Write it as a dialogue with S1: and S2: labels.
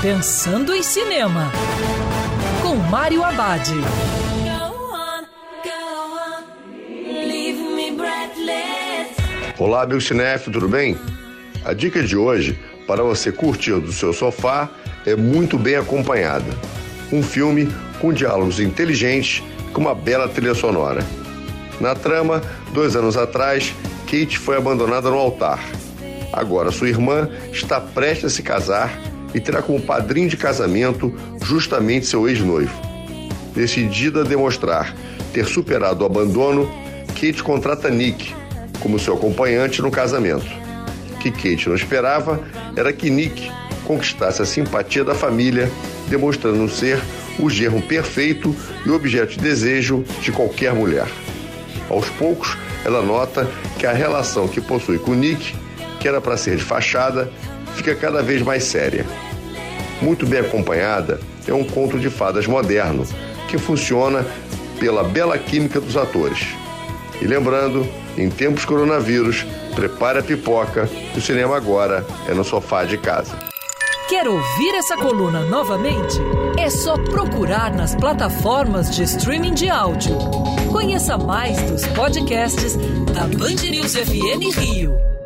S1: Pensando em Cinema, com Mário Abad.
S2: Olá, meu cinef, tudo bem? A dica de hoje, para você curtir do seu sofá, é muito bem acompanhada. Um filme com diálogos inteligentes com uma bela trilha sonora. Na trama, dois anos atrás, Kate foi abandonada no altar. Agora sua irmã está prestes a se casar e terá como padrinho de casamento justamente seu ex-noivo. Decidida a demonstrar ter superado o abandono, Kate contrata Nick como seu acompanhante no casamento. O que Kate não esperava era que Nick conquistasse a simpatia da família, demonstrando ser o germo perfeito e objeto de desejo de qualquer mulher. Aos poucos, ela nota que a relação que possui com Nick, que era para ser de fachada, fica cada vez mais séria. Muito bem acompanhada, é um conto de fadas moderno, que funciona pela bela química dos atores. E lembrando, em tempos coronavírus, prepare a pipoca, o cinema agora é no sofá de casa.
S1: Quer ouvir essa coluna novamente? É só procurar nas plataformas de streaming de áudio. Conheça mais dos podcasts da Band News FM Rio.